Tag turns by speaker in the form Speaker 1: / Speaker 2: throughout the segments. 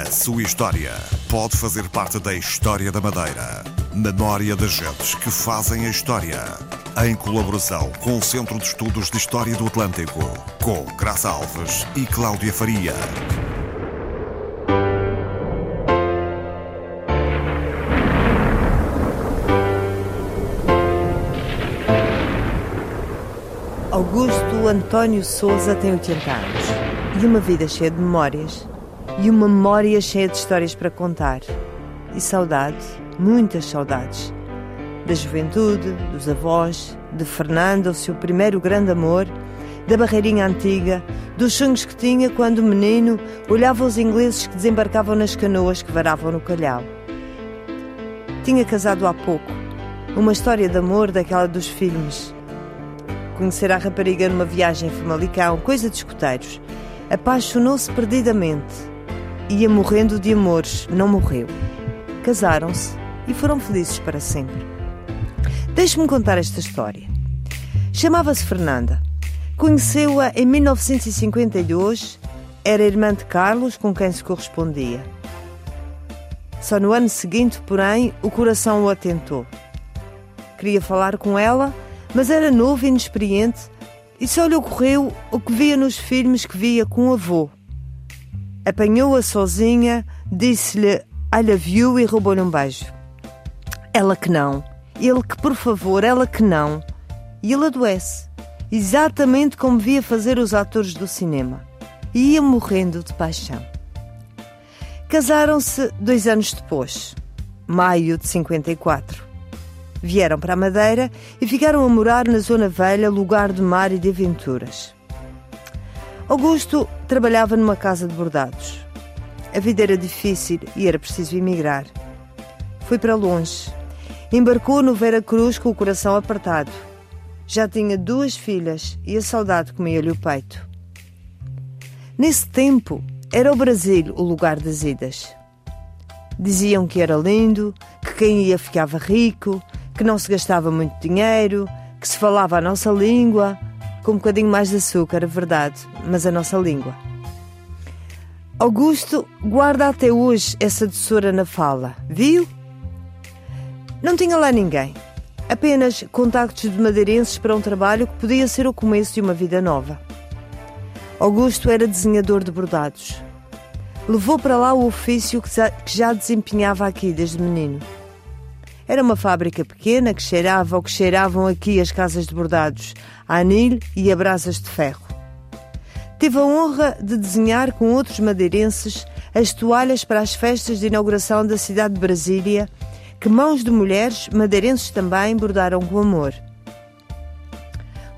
Speaker 1: A sua história pode fazer parte da história da Madeira. Memória das gentes que fazem a história. Em colaboração com o Centro de Estudos de História do Atlântico. Com Graça Alves e Cláudia Faria.
Speaker 2: Augusto António Souza tem 80 anos e uma vida cheia de memórias e uma memória cheia de histórias para contar. E saudade, muitas saudades. Da juventude, dos avós, de Fernando, o seu primeiro grande amor, da barreirinha antiga, dos sonhos que tinha quando menino olhava os ingleses que desembarcavam nas canoas que varavam no calhau. Tinha casado há pouco, uma história de amor daquela dos filmes. Conhecer a rapariga numa viagem em Famalicão, coisa de escuteiros. Apaixonou-se perdidamente ia morrendo de amores, não morreu. Casaram-se e foram felizes para sempre. Deixe-me contar esta história. Chamava-se Fernanda. Conheceu-a em 1952, era irmã de Carlos, com quem se correspondia. Só no ano seguinte, porém, o coração o atentou. Queria falar com ela, mas era novo e inexperiente e só lhe ocorreu o que via nos filmes que via com o avô, Apanhou-a sozinha, disse-lhe I love you e roubou-lhe um beijo. Ela que não. Ele que, por favor, ela que não. E ele adoece, exatamente como via fazer os atores do cinema. E ia morrendo de paixão. Casaram-se dois anos depois, maio de 54. Vieram para a Madeira e ficaram a morar na Zona Velha, lugar de mar e de aventuras. Augusto trabalhava numa casa de bordados. A vida era difícil e era preciso emigrar. Foi para longe. Embarcou no Vera Cruz com o coração apertado. Já tinha duas filhas e a saudade comia-lhe o peito. Nesse tempo, era o Brasil o lugar das idas. Diziam que era lindo, que quem ia ficava rico, que não se gastava muito dinheiro, que se falava a nossa língua, com um bocadinho mais de açúcar, é verdade, mas a nossa língua. Augusto guarda até hoje essa doçura na fala, viu? Não tinha lá ninguém, apenas contactos de madeirenses para um trabalho que podia ser o começo de uma vida nova. Augusto era desenhador de bordados. Levou para lá o ofício que já desempenhava aqui desde menino. Era uma fábrica pequena que cheirava o que cheiravam aqui as casas de bordados, a anil e a brasas de ferro. Teve a honra de desenhar com outros madeirenses as toalhas para as festas de inauguração da cidade de Brasília, que mãos de mulheres, madeirenses também, bordaram com amor.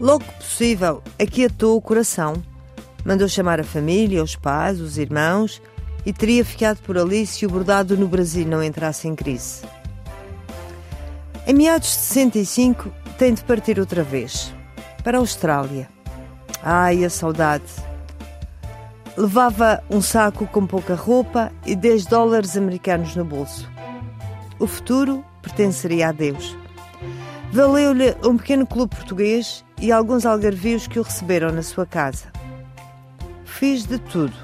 Speaker 2: Logo que possível, aquietou o coração. Mandou chamar a família, os pais, os irmãos e teria ficado por ali se o bordado no Brasil não entrasse em crise. Em meados de 65, tem de partir outra vez para a Austrália. Ai, a saudade! Levava um saco com pouca roupa e 10 dólares americanos no bolso. O futuro pertenceria a Deus. Valeu-lhe um pequeno clube português e alguns algarvios que o receberam na sua casa. Fiz de tudo.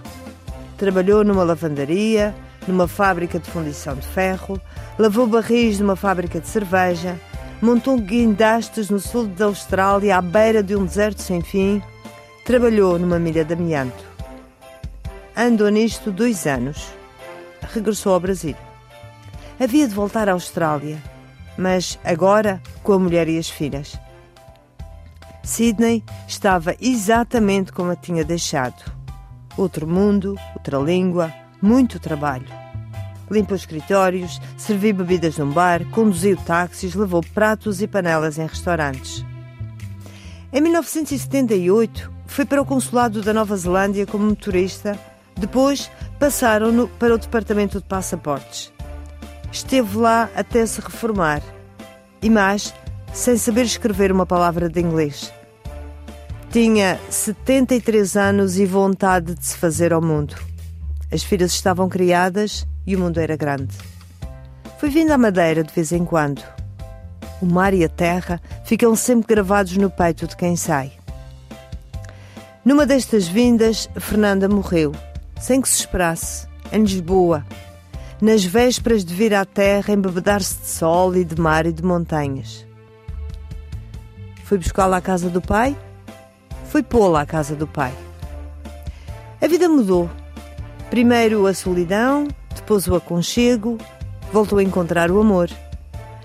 Speaker 2: Trabalhou numa lavandaria, numa fábrica de fundição de ferro, lavou barris numa fábrica de cerveja, montou guindastes no sul da Austrália, à beira de um deserto sem fim, trabalhou numa milha de amianto. Andou nisto dois anos. Regressou ao Brasil. Havia de voltar à Austrália, mas agora com a mulher e as filhas. Sydney estava exatamente como a tinha deixado. Outro mundo, outra língua, muito trabalho limpou escritórios, serviu bebidas num bar, conduziu táxis, levou pratos e panelas em restaurantes. Em 1978, foi para o consulado da Nova Zelândia como motorista, depois passaram-no para o departamento de passaportes. Esteve lá até se reformar e mais, sem saber escrever uma palavra de inglês. Tinha 73 anos e vontade de se fazer ao mundo. As filhas estavam criadas e o mundo era grande. Foi vindo à Madeira de vez em quando. O mar e a terra ficam sempre gravados no peito de quem sai. Numa destas vindas, Fernanda morreu, sem que se esperasse, em Lisboa, nas vésperas de vir à terra embebedar-se de sol e de mar e de montanhas. Fui buscá-la à casa do pai, fui pô-la à casa do pai. A vida mudou. Primeiro a solidão, depois o aconchego, voltou a encontrar o amor.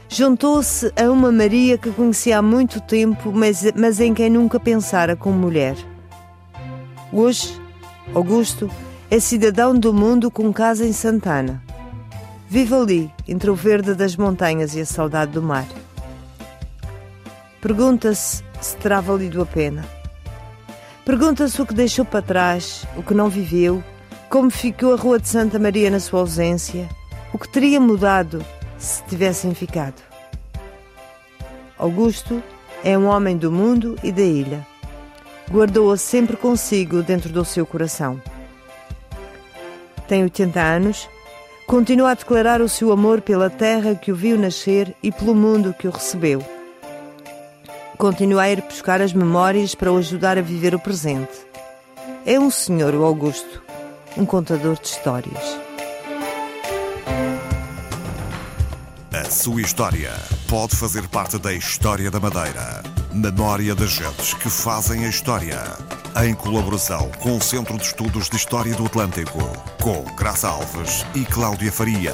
Speaker 2: Juntou-se a uma Maria que conhecia há muito tempo, mas, mas em quem nunca pensara como mulher. Hoje, Augusto é cidadão do mundo com casa em Santana. Vive ali, entre o verde das montanhas e a saudade do mar. Pergunta-se se terá valido a pena. Pergunta-se o que deixou para trás, o que não viveu, como ficou a Rua de Santa Maria na sua ausência, o que teria mudado se tivessem ficado. Augusto é um homem do mundo e da ilha. Guardou-a sempre consigo dentro do seu coração. Tem 80 anos, continua a declarar o seu amor pela terra que o viu nascer e pelo mundo que o recebeu. Continua a ir buscar as memórias para o ajudar a viver o presente. É um senhor, o Augusto, um contador de histórias.
Speaker 1: A sua história pode fazer parte da história da Madeira. Memória das gentes que fazem a história. Em colaboração com o Centro de Estudos de História do Atlântico, com Graça Alves e Cláudia Faria.